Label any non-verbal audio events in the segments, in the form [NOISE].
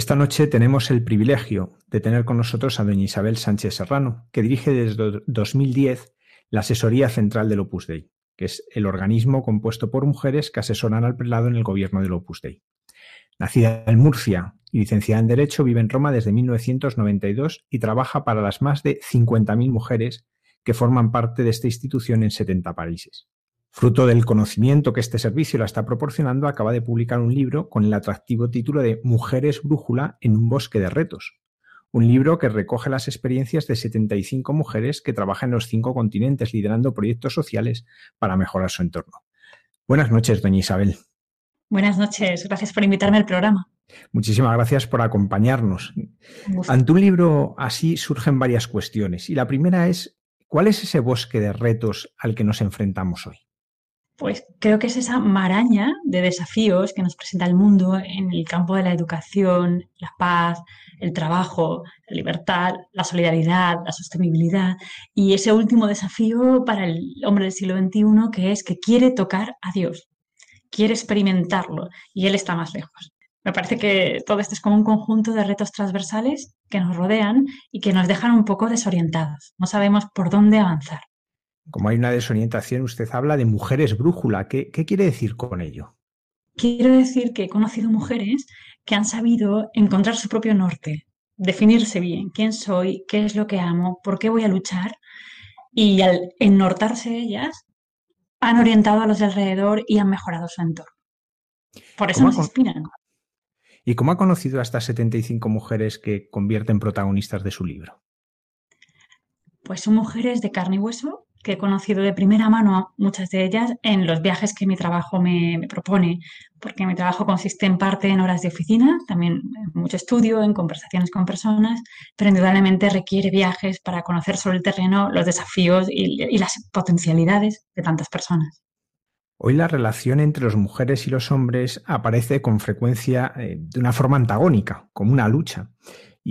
Esta noche tenemos el privilegio de tener con nosotros a doña Isabel Sánchez Serrano, que dirige desde 2010 la Asesoría Central del Opus Dei, que es el organismo compuesto por mujeres que asesoran al prelado en el gobierno del Opus Dei. Nacida en Murcia y licenciada en Derecho, vive en Roma desde 1992 y trabaja para las más de 50.000 mujeres que forman parte de esta institución en 70 países. Fruto del conocimiento que este servicio la está proporcionando, acaba de publicar un libro con el atractivo título de Mujeres Brújula en un bosque de retos. Un libro que recoge las experiencias de 75 mujeres que trabajan en los cinco continentes liderando proyectos sociales para mejorar su entorno. Buenas noches, doña Isabel. Buenas noches, gracias por invitarme al programa. Muchísimas gracias por acompañarnos. Ante un libro así surgen varias cuestiones y la primera es, ¿cuál es ese bosque de retos al que nos enfrentamos hoy? Pues creo que es esa maraña de desafíos que nos presenta el mundo en el campo de la educación, la paz, el trabajo, la libertad, la solidaridad, la sostenibilidad y ese último desafío para el hombre del siglo XXI que es que quiere tocar a Dios, quiere experimentarlo y Él está más lejos. Me parece que todo esto es como un conjunto de retos transversales que nos rodean y que nos dejan un poco desorientados. No sabemos por dónde avanzar. Como hay una desorientación, usted habla de mujeres brújula. ¿Qué, quiere decir con ello? Quiero decir que he conocido mujeres que han sabido encontrar su propio norte, definirse bien quién soy, qué es lo que amo, por qué voy a luchar y al ennortarse ellas han orientado a los de alrededor y han mejorado su entorno. Por eso nos inspiran. ¿Y cómo ha conocido a estas 75 mujeres que convierten protagonistas de su libro? Pues son mujeres de carne y hueso que he conocido de primera mano muchas de ellas en los viajes que mi trabajo me, propone, porque mi trabajo consiste en parte en horas de oficina, también mucho estudio, en conversaciones con personas, pero indudablemente requiere viajes para conocer sobre el terreno los desafíos y, las potencialidades de tantas personas. Hoy la relación entre las mujeres y los hombres aparece con frecuencia eh, de una forma antagónica, como una lucha.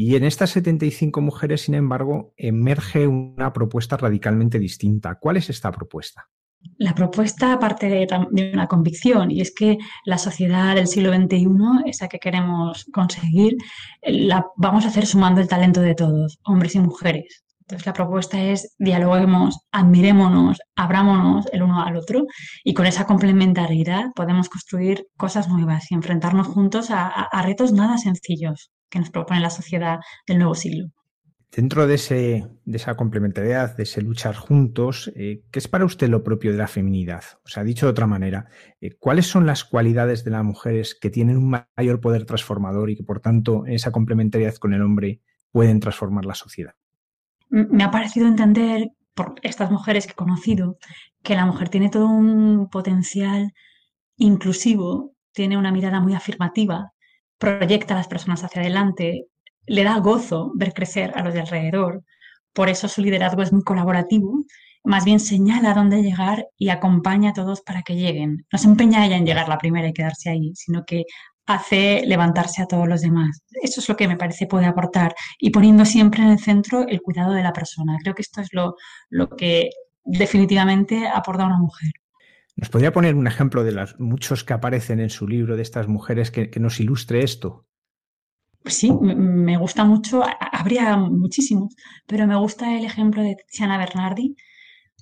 Y en estas 75 mujeres, sin embargo, emerge una propuesta radicalmente distinta. ¿Cuál es esta propuesta? La propuesta parte de, una convicción y es que la sociedad del siglo XXI, esa que queremos conseguir, la vamos a hacer sumando el talento de todos, hombres y mujeres. Entonces la propuesta es dialoguemos, admirémonos, abrámonos el uno al otro y con esa complementariedad podemos construir cosas nuevas y enfrentarnos juntos a retos nada sencillos que nos propone la sociedad del nuevo siglo. Dentro de, ese, de esa complementariedad, de ese luchar juntos, eh, ¿qué es para usted lo propio de la feminidad? O sea, dicho de otra manera, eh, ¿cuáles son las cualidades de las mujeres que tienen un mayor poder transformador y que, por tanto, en esa complementariedad con el hombre pueden transformar la sociedad? Me ha parecido entender por estas mujeres que he conocido que la mujer tiene todo un potencial inclusivo, tiene una mirada muy afirmativa, proyecta a las personas hacia adelante, le da gozo ver crecer a los de alrededor. Por eso su liderazgo es muy colaborativo, más bien señala dónde llegar y acompaña a todos para que lleguen. No se empeña ella en llegar la primera y quedarse ahí, sino que hace levantarse a todos los demás. Eso es lo que me parece puede aportar y poniendo siempre en el centro el cuidado de la persona. Creo que esto es lo, lo que definitivamente aporta una mujer. ¿Nos podría poner un ejemplo de los muchos que aparecen en su libro de estas mujeres que, nos ilustre esto? Sí, me gusta mucho, habría muchísimos, pero me gusta el ejemplo de Tiziana Bernardi,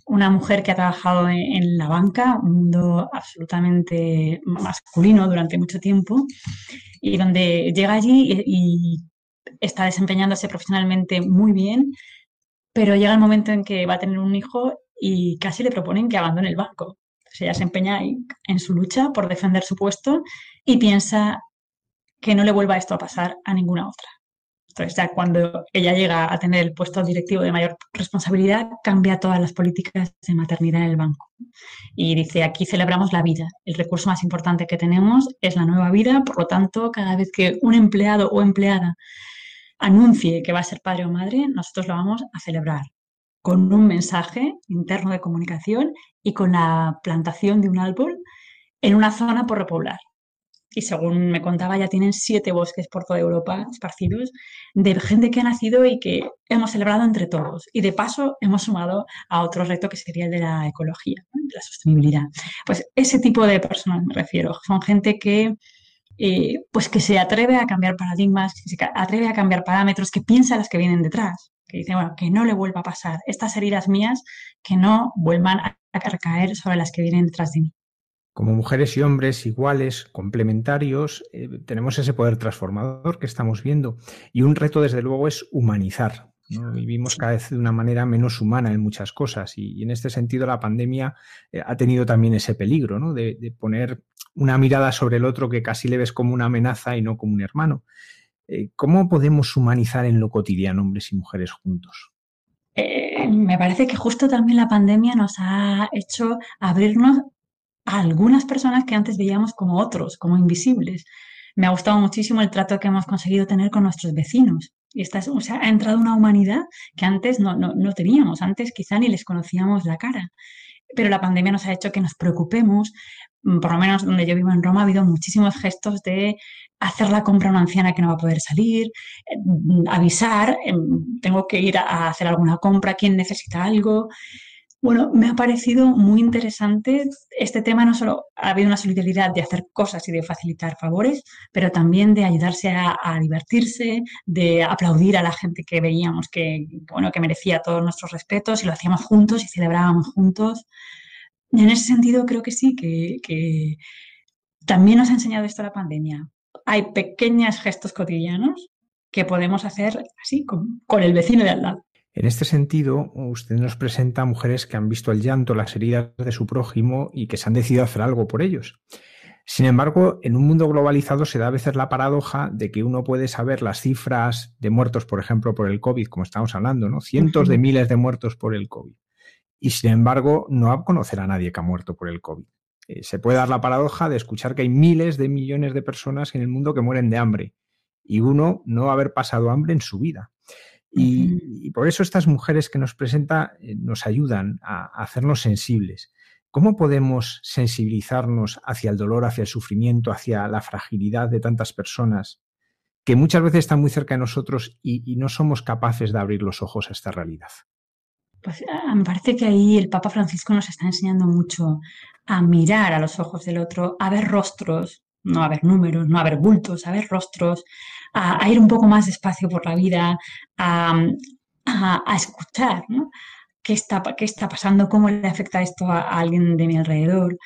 una mujer que ha trabajado en, la banca, un mundo absolutamente masculino durante mucho tiempo, y donde llega allí y está desempeñándose profesionalmente muy bien, pero llega el momento en que va a tener un hijo y casi le proponen que abandone el banco ella se empeña en su lucha por defender su puesto y piensa que no le vuelva esto a pasar a ninguna otra. Entonces, ya cuando ella llega a tener el puesto directivo de mayor responsabilidad, cambia todas las políticas de maternidad en el banco. Y dice, aquí celebramos la vida. El recurso más importante que tenemos es la nueva vida. Por lo tanto, cada vez que un empleado o empleada anuncie que va a ser padre o madre, nosotros lo vamos a celebrar con un mensaje interno de comunicación y con la plantación de un árbol en una zona por repoblar. Y según me contaba, ya tienen siete bosques por toda Europa esparcidos de gente que ha nacido y que hemos celebrado entre todos. Y de paso hemos sumado a otro reto que sería el de la ecología, de la sostenibilidad. Pues ese tipo de personas me refiero. Son gente que eh, pues que se atreve a cambiar paradigmas, que se atreve a cambiar parámetros, que piensa las que vienen detrás, que dice, bueno, que no le vuelva a pasar. Estas heridas mías que no vuelvan a recaer sobre las que vienen detrás de mí. Como mujeres y hombres iguales, complementarios, eh, tenemos ese poder transformador que estamos viendo. Y un reto, desde luego, es humanizar. Vivimos cada vez de una manera menos humana en muchas cosas. Y, en este sentido, la pandemia eh, ha tenido también ese peligro ¿no? de, poner una mirada sobre el otro que casi le ves como una amenaza y no como un hermano. Eh, ¿Cómo podemos humanizar en lo cotidiano hombres y mujeres juntos? me parece que justo también la pandemia nos ha hecho abrirnos a algunas personas que antes veíamos como otros, como invisibles. Me ha gustado muchísimo el trato que hemos conseguido tener con nuestros vecinos. Y esta o sea, ha entrado una humanidad que antes no, no, no teníamos, antes quizá ni les conocíamos la cara pero la pandemia nos ha hecho que nos preocupemos. Mm, por lo menos donde yo vivo en Roma ha habido muchísimos gestos de hacer la compra a una anciana que no va a poder salir, mm, avisar, em, tengo que ir a hacer alguna compra, quien necesita algo. Bueno, me ha parecido muy interesante este tema, no solo ha habido una solidaridad de hacer cosas y de facilitar favores, pero también de ayudarse a, divertirse, de aplaudir a la gente que veíamos que, bueno, que merecía todos nuestros respetos y lo hacíamos juntos y celebrábamos juntos. En ese sentido creo que sí, que, también nos ha enseñado esto la pandemia. Hay pequeños gestos cotidianos que podemos hacer así con, con el vecino de al lado. En este sentido, usted nos presenta a mujeres que han visto el llanto, las heridas de su prójimo y que se han decidido hacer algo por ellos. Sin embargo, en un mundo globalizado se da a veces la paradoja de que uno puede saber las cifras de muertos, por ejemplo, por el COVID, como estamos hablando, ¿no? Cientos de miles de muertos por el COVID. Y sin embargo, no va a conocer a nadie que ha muerto por el COVID. Eh, se puede dar la paradoja de escuchar que hay miles de millones de personas en el mundo que mueren de hambre y uno no haber pasado hambre en su vida. Y, por eso estas mujeres que nos presenta eh, nos ayudan a, hacernos sensibles. ¿Cómo podemos sensibilizarnos hacia el dolor, hacia el sufrimiento, hacia la fragilidad de tantas personas que muchas veces están muy cerca de nosotros y, no somos capaces de abrir los ojos a esta realidad? Pues ah, me parece que ahí el Papa Francisco nos está enseñando mucho a mirar a los ojos del otro, a ver rostros, no a ver números, no a ver bultos, a ver rostros, a, ir un poco más despacio por la vida, a, escuchar ¿Qué, está, qué está pasando, cómo le afecta esto a, alguien de mi alrededor.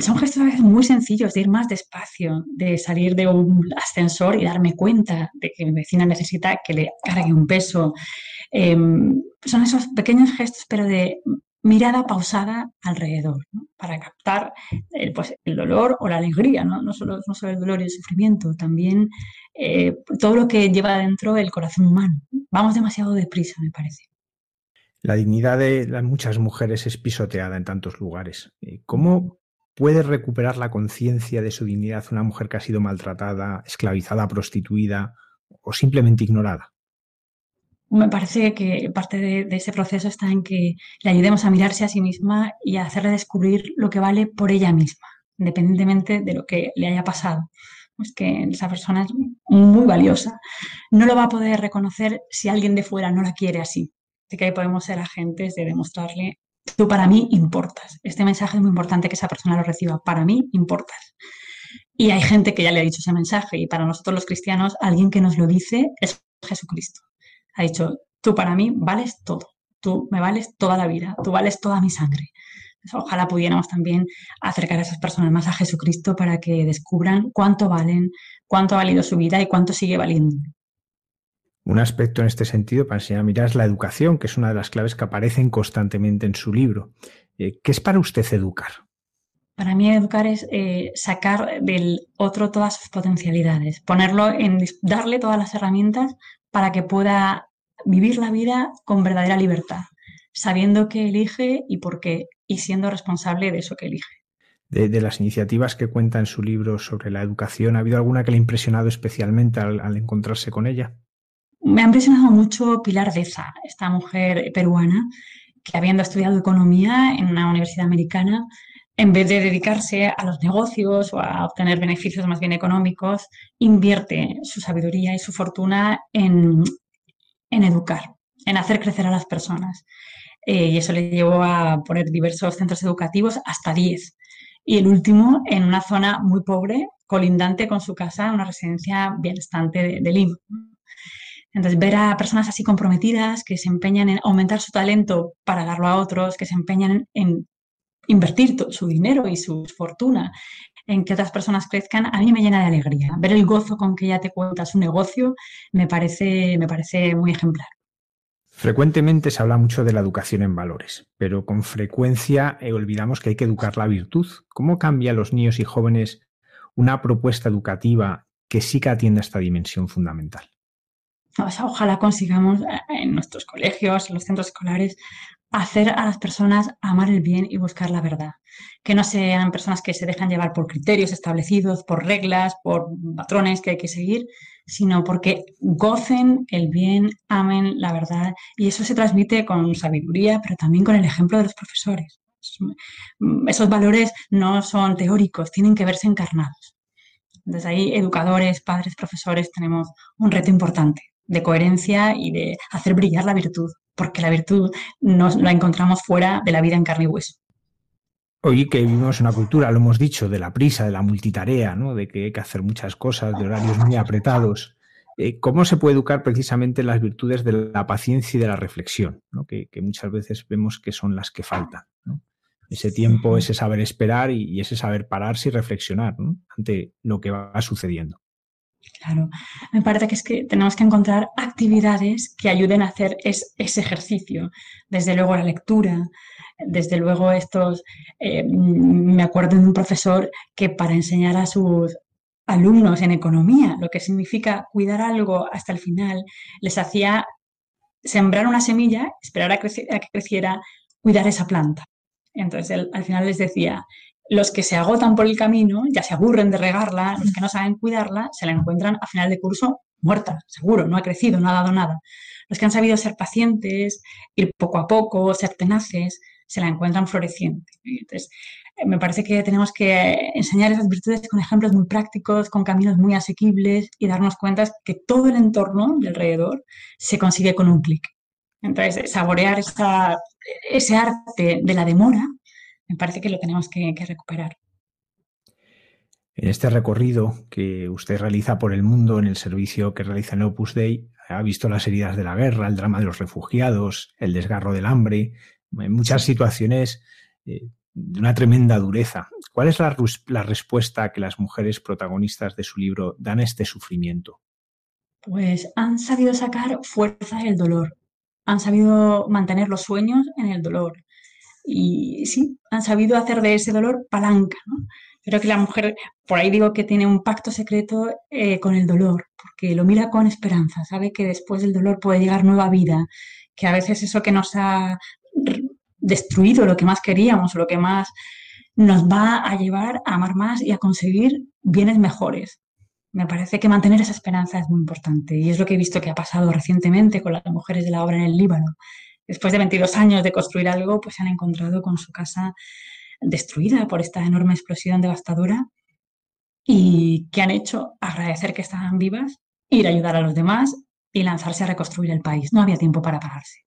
Son gestos a veces muy sencillos de ir más despacio, de salir de un ascensor y darme cuenta de que mi vecina necesita que le cargue un peso. Em, son esos pequeños gestos, pero de mirada pausada alrededor, para captar el, pues, el, dolor o la alegría, ¿no? No, solo, no solo el dolor y el sufrimiento, también eh, todo lo que lleva dentro el corazón humano. Vamos demasiado deprisa, me parece. La dignidad de muchas mujeres es pisoteada en tantos lugares. Eh, ¿Cómo puede recuperar la conciencia de su dignidad una mujer que ha sido maltratada, esclavizada, prostituida o simplemente ignorada? Me parece que parte de, ese proceso está en que le ayudemos a mirarse a sí misma y a hacerle descubrir lo que vale por ella misma, independientemente de lo que le haya pasado. Es que esa persona es muy valiosa. No lo va a poder reconocer si alguien de fuera no la quiere así. Así que ahí podemos ser agentes de demostrarle, tú para mí importas. Este mensaje es muy importante que esa persona lo reciba. Para mí importas. Y hay gente que ya le ha dicho ese mensaje y para nosotros los cristianos, alguien que nos lo dice es Jesucristo ha dicho, tú para mí vales todo, tú me vales toda la vida, tú vales toda mi sangre. Ojalá pudiéramos también acercar a esas personas más a Jesucristo para que descubran cuánto valen, cuánto ha valido su vida y cuánto sigue valiendo. Un aspecto en este sentido para enseñar a mirar es la educación, que es una de las claves que aparecen constantemente en su libro. Eh, ¿Qué es para usted educar? Para mí educar es eh, sacar del otro todas sus potencialidades, ponerlo en darle todas las herramientas para que pueda vivir la vida con verdadera libertad, sabiendo qué elige y por qué, y siendo responsable de eso que elige. De, las iniciativas que cuenta en su libro sobre la educación, ¿ha habido alguna que le ha impresionado especialmente al, encontrarse con ella? Me ha impresionado mucho Pilar Deza, esta mujer peruana que habiendo estudiado economía en una universidad americana, en vez de dedicarse a los negocios o a obtener beneficios más bien económicos, invierte su sabiduría y su fortuna en, educar, en hacer crecer a las personas. Eh, y eso le llevó a poner diversos centros educativos, hasta 10. y el último en una zona muy pobre, colindante con su casa, una residencia bienestante de, de Lima. Entonces, ver a personas así comprometidas que se empeñan en aumentar su talento para darlo a otros, que se empeñan en invertir su dinero y su fortuna en que otras personas crezcan, a mí me llena de alegría. Ver el gozo con que ella te cuenta su negocio me parece, me parece muy ejemplar. Frecuentemente se habla mucho de la educación en valores, pero con frecuencia eh, olvidamos que hay que educar la virtud. ¿Cómo cambia a los niños y jóvenes una propuesta educativa que sí que atienda esta dimensión fundamental? ojalá consigamos eh, en nuestros colegios, en los centros escolares, hacer a las personas amar el bien y buscar la verdad. Que no sean personas que se dejan llevar por criterios establecidos, por reglas, por patrones que hay que seguir, sino porque gocen el bien, amen la verdad. Y eso se transmite con sabiduría, pero también con el ejemplo de los profesores. Esos valores no son teóricos, tienen que verse encarnados. Entonces ahí educadores, padres, profesores tenemos un reto importante de coherencia y de hacer brillar la virtud, porque la virtud nos la encontramos fuera de la vida en carne y hueso. Hoy que vivimos una cultura, lo hemos dicho, de la prisa, de la multitarea, ¿no? de que hay que hacer muchas cosas, de horarios muy apretados. Eh, ¿Cómo se puede educar precisamente las virtudes de la paciencia y de la reflexión, que, muchas veces vemos que son las que faltan? Ese tiempo, ese saber esperar y, ese saber pararse y reflexionar ante lo que va sucediendo. Claro, me parece que es que tenemos que encontrar actividades que ayuden a hacer ese ejercicio. Desde luego la lectura, desde luego estos, eh, me acuerdo de un profesor que para enseñar a sus alumnos en economía, lo que significa cuidar algo hasta el final, les hacía sembrar una semilla, esperar a, que creciera, cuidar esa planta. Entonces al final les decía, los que se agotan por el camino ya se aburren de regarla, los que no saben cuidarla se la encuentran a final de curso muerta, seguro, no ha crecido, no ha dado nada. Los que han sabido ser pacientes, ir poco a poco, ser tenaces, se la encuentran floreciente. Entonces, eh, me parece que tenemos que enseñar esas virtudes con ejemplos muy prácticos, con caminos muy asequibles y darnos cuenta que todo el entorno de alrededor se consigue con un clic. Entonces, saborear ese arte de la demora me parece que lo tenemos que, recuperar. En este recorrido que usted realiza por el mundo en el servicio que realiza en Opus Dei, ha visto las heridas de la guerra, el drama de los refugiados, el desgarro del hambre, en muchas situaciones eh, de una tremenda dureza. ¿Cuál es la, la, respuesta que las mujeres protagonistas de su libro dan a este sufrimiento? Pues han sabido sacar fuerza del dolor, han sabido mantener los sueños en el dolor, y sí, han sabido hacer de ese dolor palanca. ¿no? Creo que la mujer, por ahí digo que tiene un pacto secreto eh, con el dolor, porque lo mira con esperanza, sabe que después del dolor puede llegar nueva vida, que a veces eso que nos ha destruido lo que más queríamos, lo que más nos va a llevar a amar más y a conseguir bienes mejores. Me parece que mantener esa esperanza es muy importante y es lo que he visto que ha pasado recientemente con las mujeres de la obra en el Líbano después de 22 años de construir algo, pues se han encontrado con su casa destruida por esta enorme explosión devastadora y que han hecho agradecer que estaban vivas, ir a ayudar a los demás y lanzarse a reconstruir el país. No había tiempo para pararse.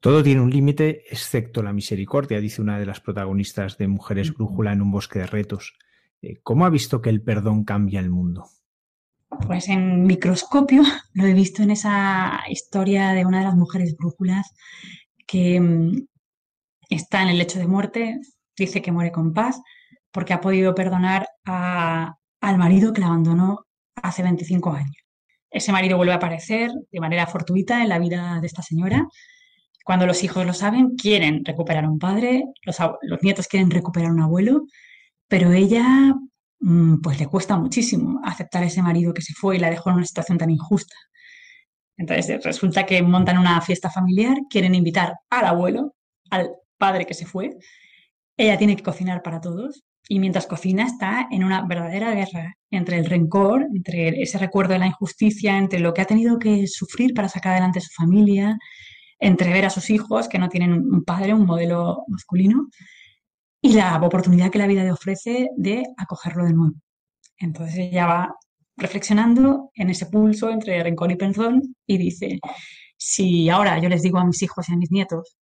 Todo tiene un límite, excepto la misericordia, dice una de las protagonistas de Mujeres Brújula en un bosque de retos. Eh, ¿Cómo ha visto que el perdón cambia el mundo? Pues en microscopio [LAUGHS] lo he visto en esa historia de una de las mujeres brújulas que mm, está en el lecho de muerte, dice que muere con paz porque ha podido perdonar al marido que la abandonó hace 25 años. Ese marido vuelve a aparecer de manera fortuita en la vida de esta señora. Cuando los hijos lo saben, quieren recuperar a un padre, los, los nietos quieren recuperar a un abuelo, pero ella pues le cuesta muchísimo aceptar a ese marido que se fue y la dejó en una situación tan injusta. Entonces resulta que montan una fiesta familiar, quieren invitar al abuelo, al padre que se fue. Ella tiene que cocinar para todos y mientras cocina está en una verdadera guerra entre el rencor, entre ese recuerdo de la injusticia, entre lo que ha tenido que sufrir para sacar adelante su familia, entre ver a sus hijos que no tienen un padre, un modelo masculino, y la oportunidad que la vida le ofrece de acogerlo de nuevo. Entonces ella va reflexionando en ese pulso entre rencor y perdón y dice, si ahora yo les digo a mis hijos y a mis nietos,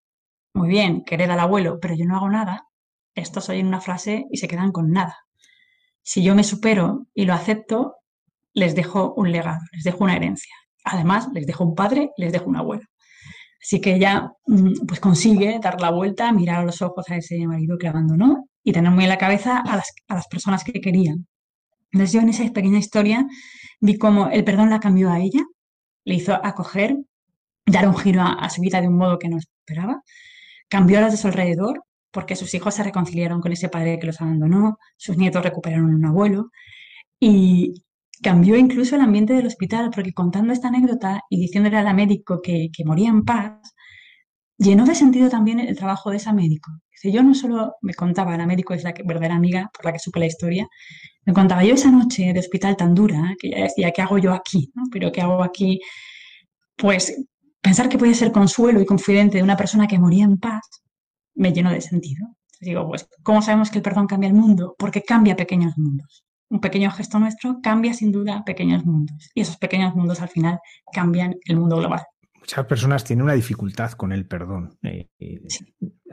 muy bien, querer al abuelo, pero yo no hago nada, estos oyen una frase y se quedan con nada. Si yo me supero y lo acepto, les dejo un legado, les dejo una herencia. Además, les dejo un padre les dejo un abuelo. Así que ella mm, pues consigue dar la vuelta, mirar a los ojos a ese marido que abandonó y tener muy en la cabeza a las, a las personas que querían. Entonces yo en esa pequeña historia vi cómo el perdón la cambió a ella, le hizo acoger, dar un giro a, su vida de un modo que no esperaba, cambió a los de su alrededor porque sus hijos se reconciliaron con ese padre que los abandonó, sus nietos recuperaron un abuelo y cambió incluso el ambiente del hospital porque contando esta anécdota y diciéndole al médico que, que moría en paz, llenó de sentido también el trabajo de esa médico. Yo no solo me contaba, la médico es la verdadera amiga por la que supe la historia, me contaba yo esa noche de hospital tan dura, que ella decía, ¿qué hago yo aquí? Pero ¿qué hago aquí? Pues pensar que podía ser consuelo y confidente de una persona que moría en paz, me llenó de sentido. digo, pues, ¿cómo sabemos que el perdón cambia el mundo? Porque cambia pequeños mundos. Un pequeño gesto nuestro cambia sin duda pequeños mundos. Y esos pequeños mundos al final cambian el mundo global muchas personas tienen una dificultad con el perdón. Eh, eh,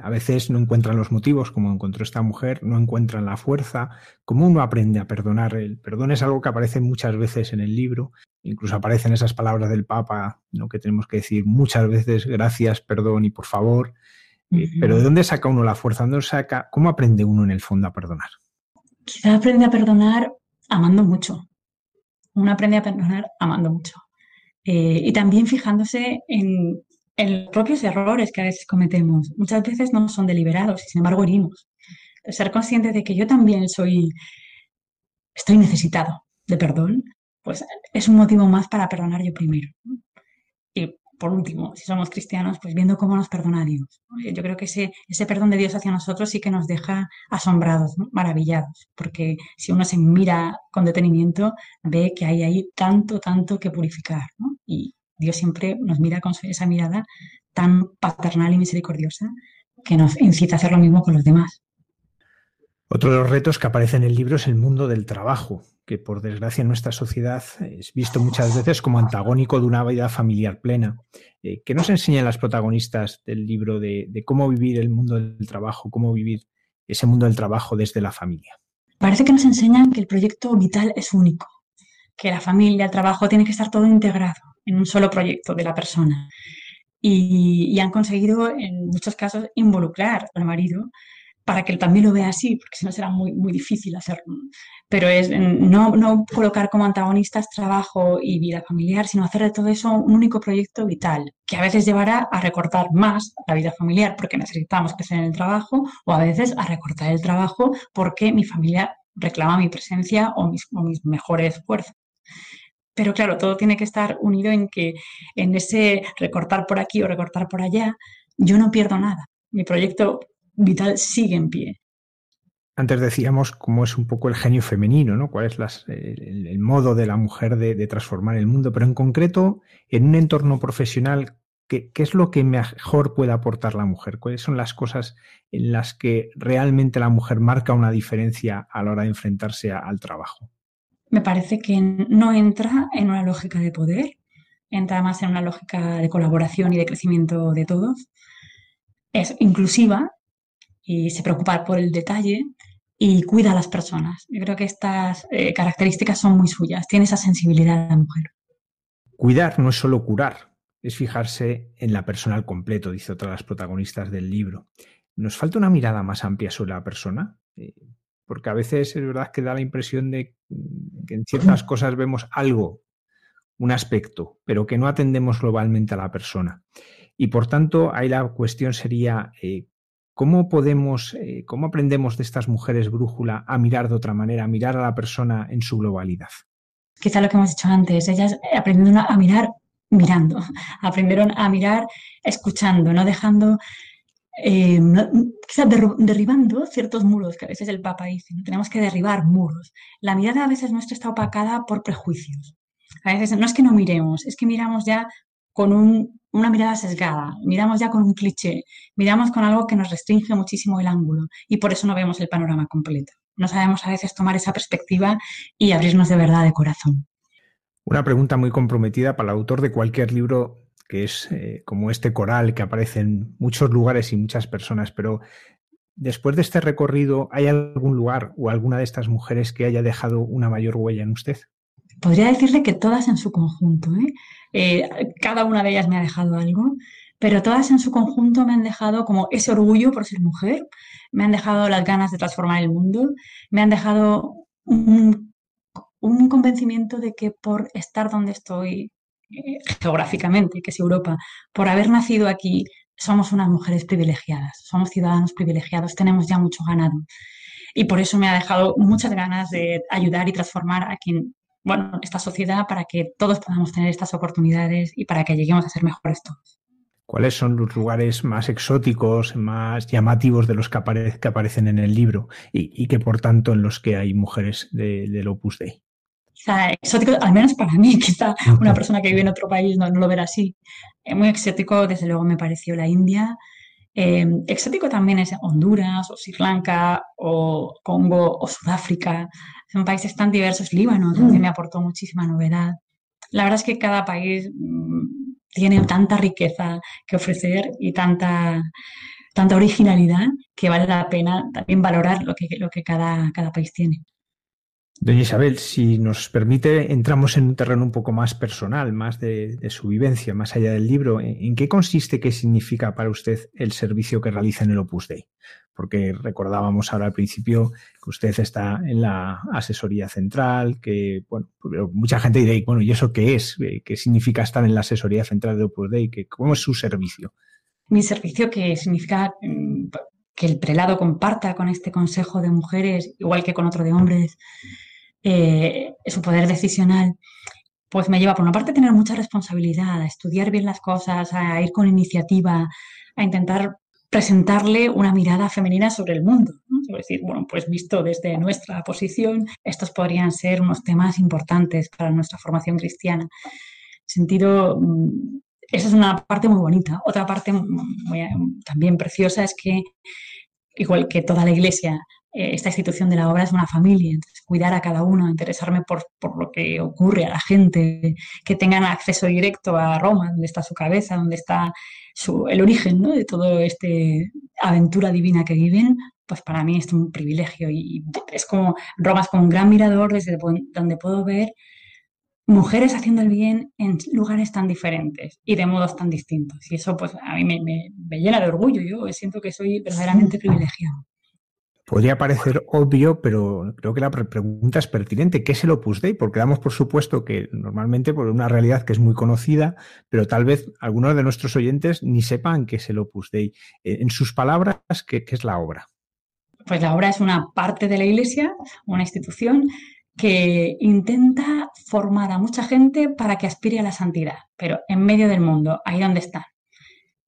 a veces no encuentran los motivos, como encontró esta mujer, no encuentran la fuerza. ¿Cómo uno aprende a perdonar? El perdón es algo que aparece muchas veces en el libro, incluso aparecen esas palabras del Papa, ¿no? que tenemos que decir muchas veces gracias, perdón y por favor. Eh, pero ¿de dónde saca uno la fuerza? ¿Dónde saca? ¿Cómo aprende uno en el fondo a perdonar? Quizá aprende a perdonar amando mucho. Uno aprende a perdonar amando mucho. Eh, y también fijándose en, en, los propios errores que a veces cometemos. Muchas veces no son deliberados y sin embargo herimos. Ser consciente de que yo también soy, estoy necesitado de perdón, pues es un motivo más para perdonar yo primero. Y por último, si somos cristianos, pues viendo cómo nos perdona Dios. Yo creo que ese, ese perdón de Dios hacia nosotros sí que nos deja asombrados, maravillados, porque si uno se mira con detenimiento, ve que hay ahí tanto, tanto que purificar. Y Dios siempre nos mira con esa mirada tan paternal y misericordiosa que nos incita a hacer lo mismo con los demás. Otro de los retos que aparece en el libro es el mundo del trabajo, que por desgracia en nuestra sociedad es visto muchas veces como antagónico de una vida familiar plena. Eh, ¿Qué nos enseñan las protagonistas del libro de, cómo vivir el mundo del trabajo, cómo vivir ese mundo del trabajo desde la familia? Parece que nos enseñan que el proyecto vital es único, que la familia, el trabajo, tiene que estar todo integrado en un solo proyecto de la persona. Y, y han conseguido, en muchos casos, involucrar al marido para que él también lo vea así, porque si no será muy, muy difícil hacerlo. Pero es no, no, colocar como antagonistas trabajo y vida familiar, sino hacer de todo eso un único proyecto vital, que a veces llevará a recortar más la vida familiar porque necesitamos crecer en el trabajo, o a veces a recortar el trabajo porque mi familia reclama mi presencia o mis, o mis mejores esfuerzos. Pero claro, todo tiene que estar unido en que en ese recortar por aquí o recortar por allá, yo no pierdo nada. Mi proyecto vital sigue en pie. Antes decíamos cómo es un poco el genio femenino, ¿no? Cuál es el, modo de la mujer de, transformar el mundo, pero en concreto, en un entorno profesional, ¿qué, es lo que mejor puede aportar la mujer? ¿Cuáles son las cosas en las que realmente la mujer marca una diferencia a la hora de enfrentarse al trabajo? Me parece que no entra en una lógica de poder, entra más en una lógica de colaboración y de crecimiento de todos. Es inclusiva, y se preocupa por el detalle y cuida a las personas. Yo creo que estas eh, características son muy suyas. Tiene esa sensibilidad la mujer. Cuidar no es solo curar, es fijarse en la persona al completo, dice otra de las protagonistas del libro. ¿Nos falta una mirada más amplia sobre la persona? Eh, porque a veces es verdad que da la impresión de que en ciertas cosas vemos algo, un aspecto, pero que no atendemos globalmente a la persona. Y por tanto, ahí la cuestión sería, eh, ¿Cómo podemos, eh, cómo aprendemos de estas mujeres brújula a mirar de otra manera, a mirar a la persona en su globalidad? Quizá lo que hemos dicho antes, ellas aprendieron a mirar mirando, [LAUGHS] aprendieron a mirar escuchando, no dejando, eh, quizás derribando ciertos muros, que a veces el Papa dice, tenemos que derribar muros. La mirada a veces nuestra está opacada por prejuicios. A veces no es que no miremos, es que miramos ya con una mirada sesgada, miramos ya con un cliché, miramos con algo que nos restringe muchísimo el ángulo y por eso no vemos el panorama completo. No sabemos a veces tomar esa perspectiva y abrirnos de verdad de corazón. Una pregunta muy comprometida para el autor de cualquier libro que es eh, como este coral que aparece en muchos lugares y muchas personas, pero Después de este recorrido, ¿hay algún lugar o alguna de estas mujeres que haya dejado una mayor huella en usted? Podría decirle que todas en su conjunto. ¿eh? Eh, cada una de ellas me ha dejado algo, pero todas en su conjunto me han dejado como ese orgullo por ser mujer, me han dejado las ganas de transformar el mundo, me han dejado un, convencimiento de que por estar donde estoy eh, geográficamente, que es Europa, por haber nacido aquí, somos unas mujeres privilegiadas, somos ciudadanos privilegiados, tenemos ya mucho ganado. Y por eso me ha dejado muchas ganas de ayudar y transformar a quien, bueno, esta sociedad para que todos podamos tener estas oportunidades y para que lleguemos a ser mejores todos. ¿Cuáles son los lugares más exóticos, más llamativos de los que, aparecen en el libro y, que por tanto en los que hay mujeres del Opus Dei? Quizá exótico, al menos para mí, quizá una persona que vive en otro país no, lo verá así. Eh, muy exótico, desde luego, me pareció la India. Eh, exótico también es Honduras o Sri Lanka o Congo o Sudáfrica. Son países tan diversos. Líbano también mm. me aportó muchísima novedad. La verdad es que cada país mm, tiene tanta riqueza que ofrecer y tanta, tanta originalidad que vale la pena también valorar lo que, lo que cada, cada país tiene. Doña Isabel, si nos permite, entramos en un terreno un poco más personal, más de, su vivencia, más allá del libro. ¿En qué consiste, qué significa para usted el servicio que realiza en el Opus Dei? Porque recordábamos ahora al principio que usted está en la asesoría central, que, bueno, mucha gente dirá, bueno, ¿y eso qué es? ¿Qué significa estar en la asesoría central de Opus Dei? ¿Cómo es su servicio? Mi servicio que significa mm, que el prelado comparta con este consejo de mujeres, igual que con otro de hombres, eh, su poder decisional, pues me lleva por una parte a tener mucha responsabilidad, a estudiar bien las cosas, a ir con iniciativa, a intentar presentarle una mirada femenina sobre el mundo. Es decir, bueno, pues visto desde nuestra posición, estos podrían ser unos temas importantes para nuestra formación cristiana. Sentido, mm, esa es una parte muy bonita. Otra parte también preciosa es que, igual que toda la iglesia, eh, esta institución de la obra es una familia, entonces cuidar a cada uno, interesarme por, lo que ocurre a la gente, que tengan acceso directo a Roma, donde está su cabeza, donde está su, el origen de toda esta aventura divina que viven, pues para mí es un privilegio y es como Roma es como un gran mirador desde donde puedo ver mujeres haciendo el bien en lugares tan diferentes y de modos tan distintos. Y eso pues a mí me, me llena de orgullo, yo siento que soy verdaderamente privilegiado. Podría parecer obvio, pero creo que la pregunta es pertinente. ¿Qué es el Opus Dei? Porque damos por supuesto que normalmente por una realidad que es muy conocida, pero tal vez algunos de nuestros oyentes ni sepan qué es el Opus Dei. Eh, en sus palabras, ¿qué, es la obra? Pues la obra es una parte de la Iglesia, una institución que intenta formar a mucha gente para que aspire a la santidad, pero en medio del mundo, ahí donde está.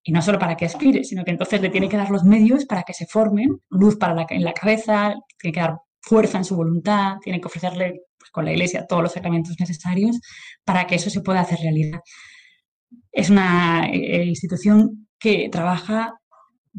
Y no solo para que aspire, sino que entonces le tiene que dar los medios para que se formen, luz para la, en la cabeza, tiene que dar fuerza en su voluntad, tiene que ofrecerle pues, con la iglesia todos los sacramentos necesarios para que eso se pueda hacer realidad. Es una eh, institución que trabaja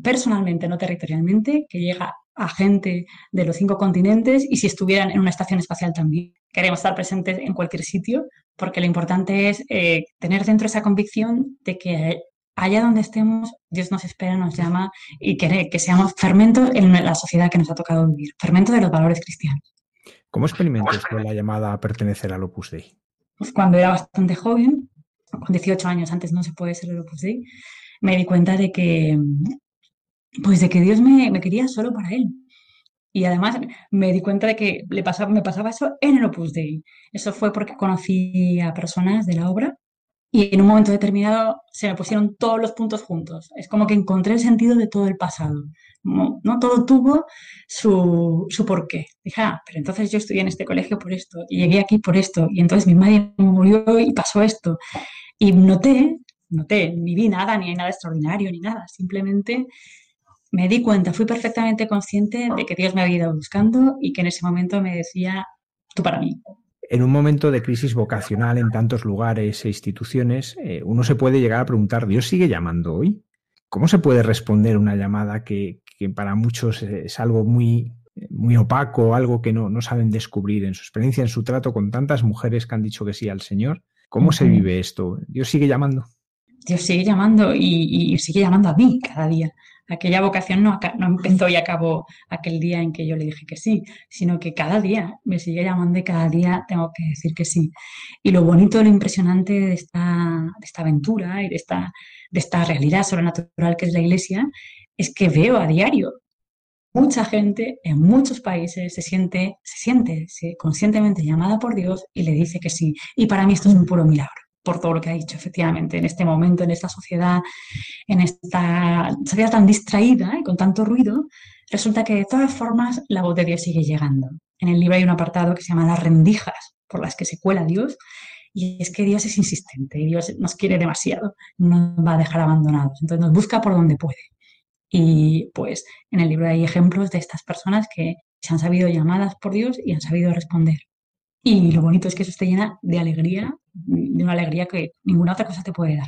personalmente, no territorialmente, que llega a gente de los cinco continentes y si estuvieran en una estación espacial también. Queremos estar presentes en cualquier sitio porque lo importante es eh, tener dentro esa convicción de que allá donde estemos, Dios nos espera, nos llama y quiere que seamos fermentos en la sociedad que nos ha tocado vivir, fermentos de los valores cristianos. ¿Cómo experimentó la llamada a pertenecer al Opus Dei? Pues cuando era bastante joven, con 18 años, antes no se puede ser el Opus Dei, me di cuenta de que, pues de que Dios me, me quería solo para Él. Y además me di cuenta de que le pasaba, me pasaba eso en el Opus Dei. Eso fue porque conocí a personas de la obra y en un momento determinado se me pusieron todos los puntos juntos. Es como que encontré el sentido de todo el pasado. No, todo tuvo su, su porqué. Dije, ah, pero entonces yo estudié en este colegio por esto y llegué aquí por esto y entonces mi madre murió y pasó esto. Y noté, noté, ni vi nada, ni hay nada extraordinario, ni nada. Simplemente me di cuenta, fui perfectamente consciente de que Dios me había ido buscando y que en ese momento me decía, tú para mí, en un momento de crisis vocacional en tantos lugares e instituciones, eh, uno se puede llegar a preguntar, ¿Dios sigue llamando hoy? ¿Cómo se puede responder una llamada que, para muchos es algo muy, muy opaco, algo que no, saben descubrir en su experiencia, en su trato con tantas mujeres que han dicho que sí al Señor? ¿Cómo se vive esto? ¿Dios sigue llamando? Dios sigue llamando y, sigue llamando a mí cada día. Aquella vocación no, no, empezó y acabó aquel día en que yo le dije que sí, sino que cada día me sigue llamando y cada día tengo que decir que sí. Y lo bonito, lo impresionante de esta, de esta aventura y de esta, de esta realidad sobrenatural que es la Iglesia es que veo a diario mucha gente en muchos países se siente, se siente conscientemente llamada por Dios y le dice que sí. Y para mí esto es un puro milagro por todo lo que ha dicho, efectivamente, en este momento, en esta sociedad, en esta sociedad tan distraída y con tanto ruido, resulta que de todas formas la voz de Dios sigue llegando. En el libro hay un apartado que se llama Las rendijas por las que se cuela Dios, y es que Dios es insistente, y Dios nos quiere demasiado, no nos va a dejar abandonados, entonces nos busca por donde puede. Y pues en el libro hay ejemplos de estas personas que se han sabido llamadas por Dios y han sabido responder. Y lo bonito es que eso esté llena de alegría, de una alegría que ninguna otra cosa te puede dar.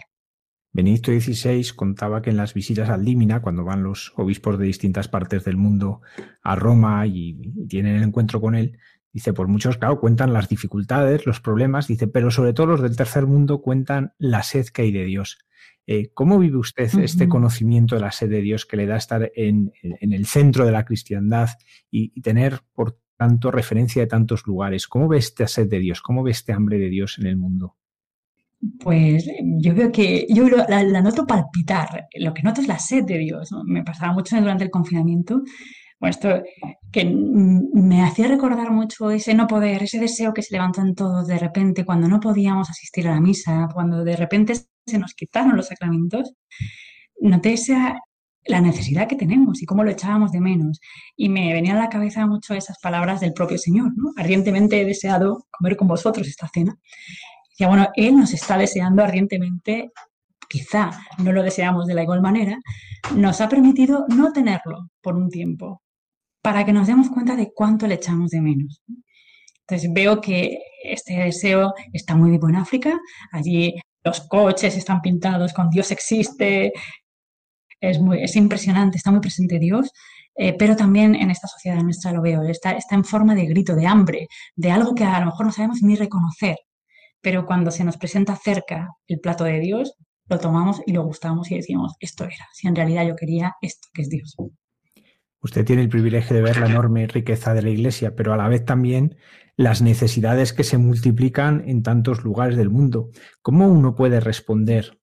Benedicto XVI contaba que en las visitas al Límina, cuando van los obispos de distintas partes del mundo a Roma y, tienen el encuentro con él, dice, por muchos, claro, cuentan las dificultades, los problemas, dice, pero sobre todo los del tercer mundo cuentan la sed que hay de Dios. Eh, ¿Cómo vive usted este conocimiento de la sed de Dios que le da estar en, el centro de la cristiandad y, y tener, por tanto referencia de tantos lugares. ¿Cómo ve esta sed de Dios? ¿Cómo ve este hambre de Dios en el mundo? Pues yo veo que yo la, noto palpitar. Lo que noto es la sed de Dios. Me pasaba mucho durante el confinamiento. Bueno, esto que me hacía recordar mucho ese no poder, ese deseo que se levantó en todos de repente cuando no podíamos asistir a la misa, cuando de repente se nos quitaron los sacramentos. Noté esa, la necesidad que tenemos y cómo lo echábamos de menos. Y me venían a la cabeza mucho esas palabras del propio Señor, ¿no? Ardientemente he deseado comer con vosotros esta cena. Y bueno, Él nos está deseando ardientemente, quizá no lo deseamos de la igual manera, nos ha permitido no tenerlo por un tiempo, para que nos demos cuenta de cuánto le echamos de menos. Entonces veo que este deseo está muy vivo en África, allí los coches están pintados con Dios existe, es, muy, es impresionante, está muy presente Dios, eh, pero también en esta sociedad nuestra lo veo, está, está en forma de grito, de hambre, de algo que a lo mejor no sabemos ni reconocer, pero cuando se nos presenta cerca el plato de Dios, lo tomamos y lo gustamos y decimos, esto era, si en realidad yo quería esto que es Dios. Usted tiene el privilegio de ver la enorme riqueza de la Iglesia, pero a la vez también las necesidades que se multiplican en tantos lugares del mundo. ¿Cómo uno puede responder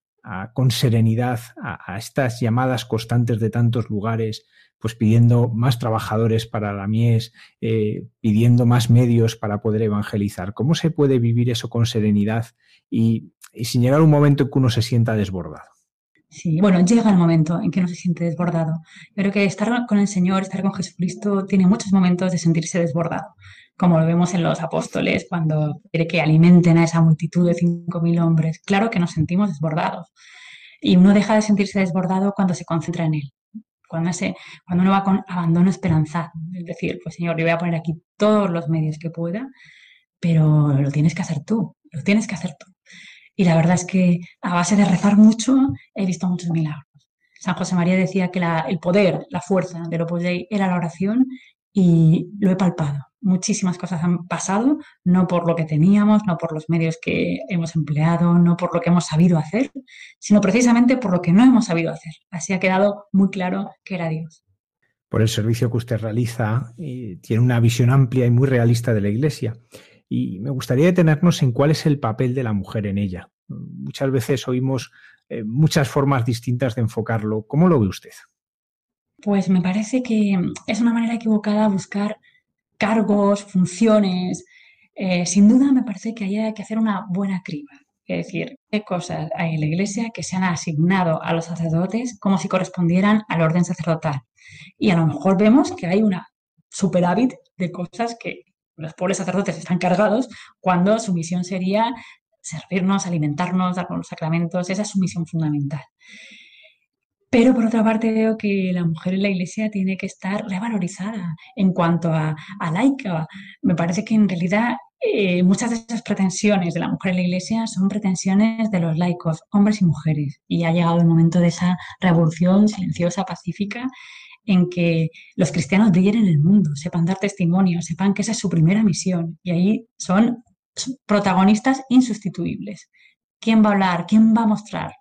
con serenidad a, estas llamadas constantes de tantos lugares, pues pidiendo más trabajadores para la mies, eh, pidiendo más medios para poder evangelizar. ¿Cómo se puede vivir eso con serenidad y, sin llegar un momento en que uno se sienta desbordado? Sí, bueno, llega el momento en que uno se siente desbordado. Pero que estar con el Señor, estar con Jesucristo, tiene muchos momentos de sentirse desbordado como lo vemos en los apóstoles, cuando quiere que alimenten a esa multitud de 5.000 hombres. Claro que nos sentimos desbordados. Y uno deja de sentirse desbordado cuando se concentra en él. Cuando, cuando uno va con abandono esperanzado. Es decir, pues Señor, yo voy a poner aquí todos los medios que pueda, pero lo tienes que hacer tú, lo tienes que hacer tú. Y la verdad es que a base de rezar mucho he visto muchos milagros. San José María decía que el poder, la fuerza del Opus Dei era la oración y lo he palpado muchísimas cosas han pasado, no por lo que teníamos, no por los medios que hemos empleado, no por lo que hemos sabido hacer, sino precisamente por lo que no hemos sabido hacer. Así ha quedado muy claro que era Dios. Por el servicio que usted realiza, tiene una visión amplia y muy realista de la Iglesia. Y me gustaría detenernos en cuál es el papel de la mujer en ella. Muchas veces oímos eh, muchas formas distintas de enfocarlo. ¿Cómo lo ve usted? Pues me parece que es una manera equivocada buscar cargos, funciones. Eh, sin duda me parece que hay que hacer una buena criba. Es decir, qué cosas hay en la Iglesia que se han asignado a los sacerdotes como si correspondieran al orden sacerdotal. Y a lo mejor vemos que hay una superávit de cosas que los pobres sacerdotes están cargados cuando su misión sería servirnos, alimentarnos, darnos los sacramentos. Esa es su misión fundamental. Pero por otra parte veo que la mujer en la iglesia tiene que estar revalorizada en cuanto a, laica. Me parece que en realidad eh, muchas de esas pretensiones de la mujer en la iglesia son pretensiones de los laicos, hombres y mujeres. Y ha llegado el momento de esa revolución silenciosa, pacífica, en que los cristianos brillen en el mundo, sepan dar testimonio, sepan que esa es su primera misión. Y ahí son protagonistas insustituibles. ¿Quién va a hablar? ¿Quién va a mostrar?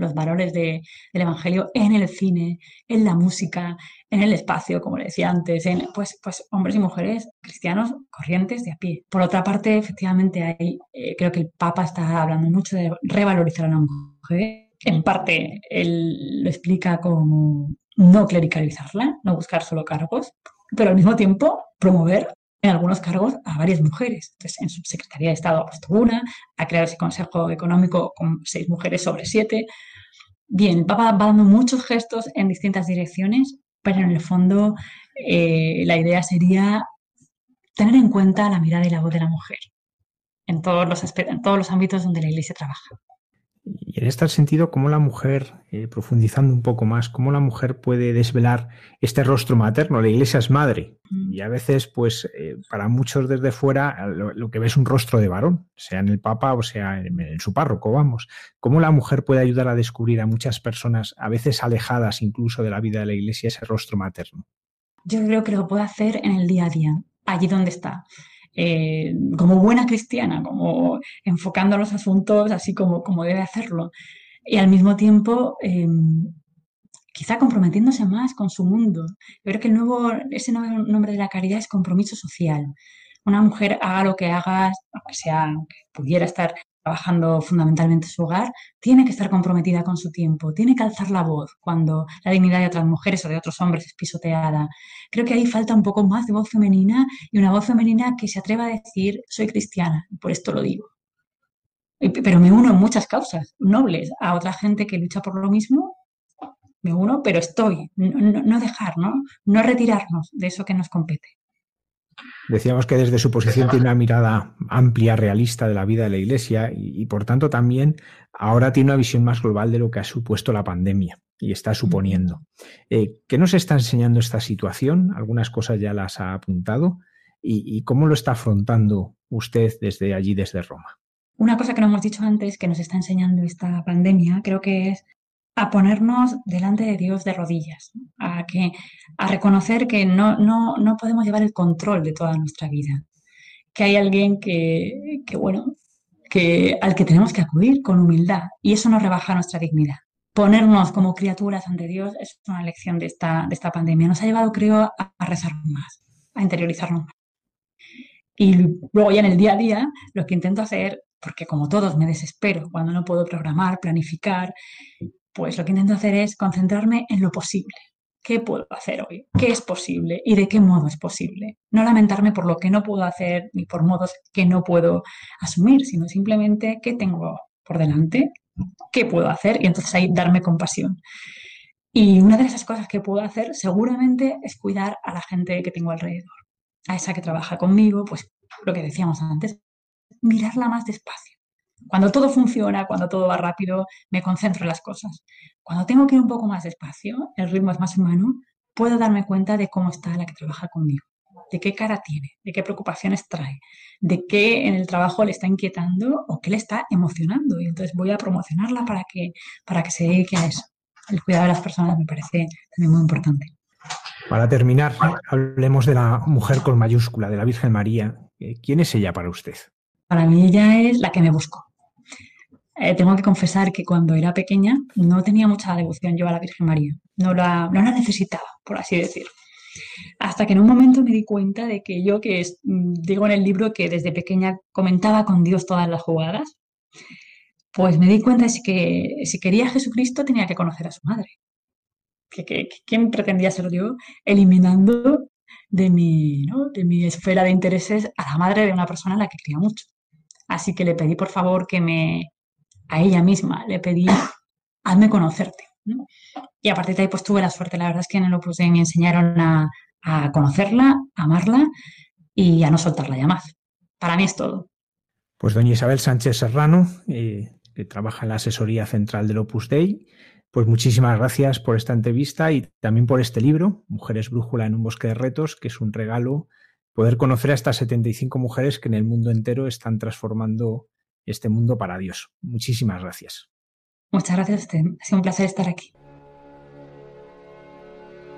Los valores del Evangelio en el cine, en la música, en el espacio, como le decía antes, en, pues, pues hombres y mujeres cristianos corrientes de a pie. Por otra parte, efectivamente, hay, eh, creo que el Papa está hablando mucho de revalorizar a la mujer. En parte, él lo explica como no clericalizarla, no buscar solo cargos, pero al mismo tiempo promover en algunos cargos a varias mujeres. Entonces, en su Secretaría de Estado ha puesto una, ha creado ese Consejo Económico con seis mujeres sobre siete. Bien, el Papa va dando muchos gestos en distintas direcciones, pero en el fondo eh, la idea sería tener en cuenta la mirada y la voz de la mujer en todos los, en todos los ámbitos donde la Iglesia trabaja. Y en este sentido, ¿cómo la mujer, eh, profundizando un poco más, cómo la mujer puede desvelar este rostro materno? La iglesia es madre y a veces, pues, eh, para muchos desde fuera, lo, que ve es un rostro de varón, sea en el Papa o sea en, su párroco, vamos. ¿Cómo la mujer puede ayudar a descubrir a muchas personas, a veces alejadas incluso de la vida de la iglesia, ese rostro materno? Yo creo que lo puede hacer en el día a día, allí donde está. Eh, como buena cristiana, como enfocando los asuntos así como, como debe hacerlo. Y al mismo tiempo, em, quizá comprometiéndose más con su mundo. Yo creo que el nuevo, ese nuevo nombre de la caridad es compromiso social. Una mujer haga lo que haga, sea, pudiera estar trabajando fundamentalmente su hogar, tiene que estar comprometida con su tiempo, tiene que alzar la voz cuando la dignidad de otras mujeres o de otros hombres es pisoteada. Creo que ahí falta un poco más de voz femenina y una voz femenina que se atreva a decir, soy cristiana, por esto lo digo. Pero me uno en muchas causas nobles a otra gente que lucha por lo mismo, me uno, pero estoy, no, no dejar, ¿no? No retirarnos de eso que nos compete. Decíamos que desde su posición tiene una mirada amplia, realista de la vida de la Iglesia y, por tanto también ahora tiene una visión más global de lo que ha supuesto la pandemia y está suponiendo. Eh, ¿Qué nos está enseñando esta situación? Algunas cosas ya las ha apuntado. ¿Y, cómo lo está afrontando usted desde allí, desde Roma? Una cosa que no hemos dicho antes que nos está enseñando esta pandemia, creo que es a ponernos delante de Dios de rodillas, a, que, a reconocer que no, no, no podemos llevar el control de toda nuestra vida, que hay alguien que, que, bueno, que, al que tenemos que acudir con humildad y eso nos rebaja nuestra dignidad. Ponernos como criaturas ante Dios es una lección de esta, de esta pandemia. Nos ha llevado, creo, a, a rezar más, a interiorizarnos más. Y luego ya en el día a día, lo que intento hacer, porque como todos me desespero cuando no puedo programar, planificar, pues lo que intento hacer es concentrarme en lo posible. ¿Qué puedo hacer hoy? ¿Qué es posible? ¿Y de qué modo es posible? No lamentarme por lo que no puedo hacer ni por modos que no puedo asumir, sino simplemente qué tengo por delante, qué puedo hacer y entonces ahí darme compasión. Y una de esas cosas que puedo hacer seguramente es cuidar a la gente que tengo alrededor, a esa que trabaja conmigo, pues lo que decíamos antes, mirarla más despacio cuando todo funciona, cuando todo va rápido, me concentro en las cosas. Cuando tengo que ir un poco más despacio, el ritmo es más humano, puedo darme cuenta de cómo está la que trabaja conmigo, de qué cara tiene, de qué preocupaciones trae, de qué en el trabajo le está inquietando o qué le está emocionando. Y entonces voy a promocionarla para que, para que se dedique a eso. El cuidado de las personas me parece también muy importante. Para terminar, hablemos de la mujer con mayúscula, de la Virgen María. ¿Quién es ella para usted? Para mí ella es la que me busco. Eh, tengo que confesar que cuando era pequeña no tenía mucha devoción yo a la Virgen María, no la, no la necesitaba, por así decir. Hasta que en un momento me di cuenta de que yo, que mm, digo en el libro que desde pequeña comentaba con Dios todas las jugadas, pues me di cuenta de que si quería a Jesucristo tenía que conocer a su madre. Que, ¿Quién pretendía ser yo eliminando de mi, de mi esfera de intereses a la madre de una persona a la que quería mucho? Así que le pedí por favor que me, a ella misma, le pedí, hazme conocerte. Y a partir de ahí pues tuve la suerte, la verdad es que en el Opus Dei me enseñaron a, conocerla, a amarla y a no soltarla ya más. Para mí es todo. Pues doña Isabel Sánchez Serrano, eh, que trabaja en la asesoría central del Opus Dei, pues muchísimas gracias por esta entrevista y también por este libro, Mujeres Brújula en un bosque de retos, que es un regalo poder conocer a estas 75 mujeres que en el mundo entero están transformando este mundo para Dios. Muchísimas gracias. Muchas gracias a usted. Ha sido un placer estar aquí.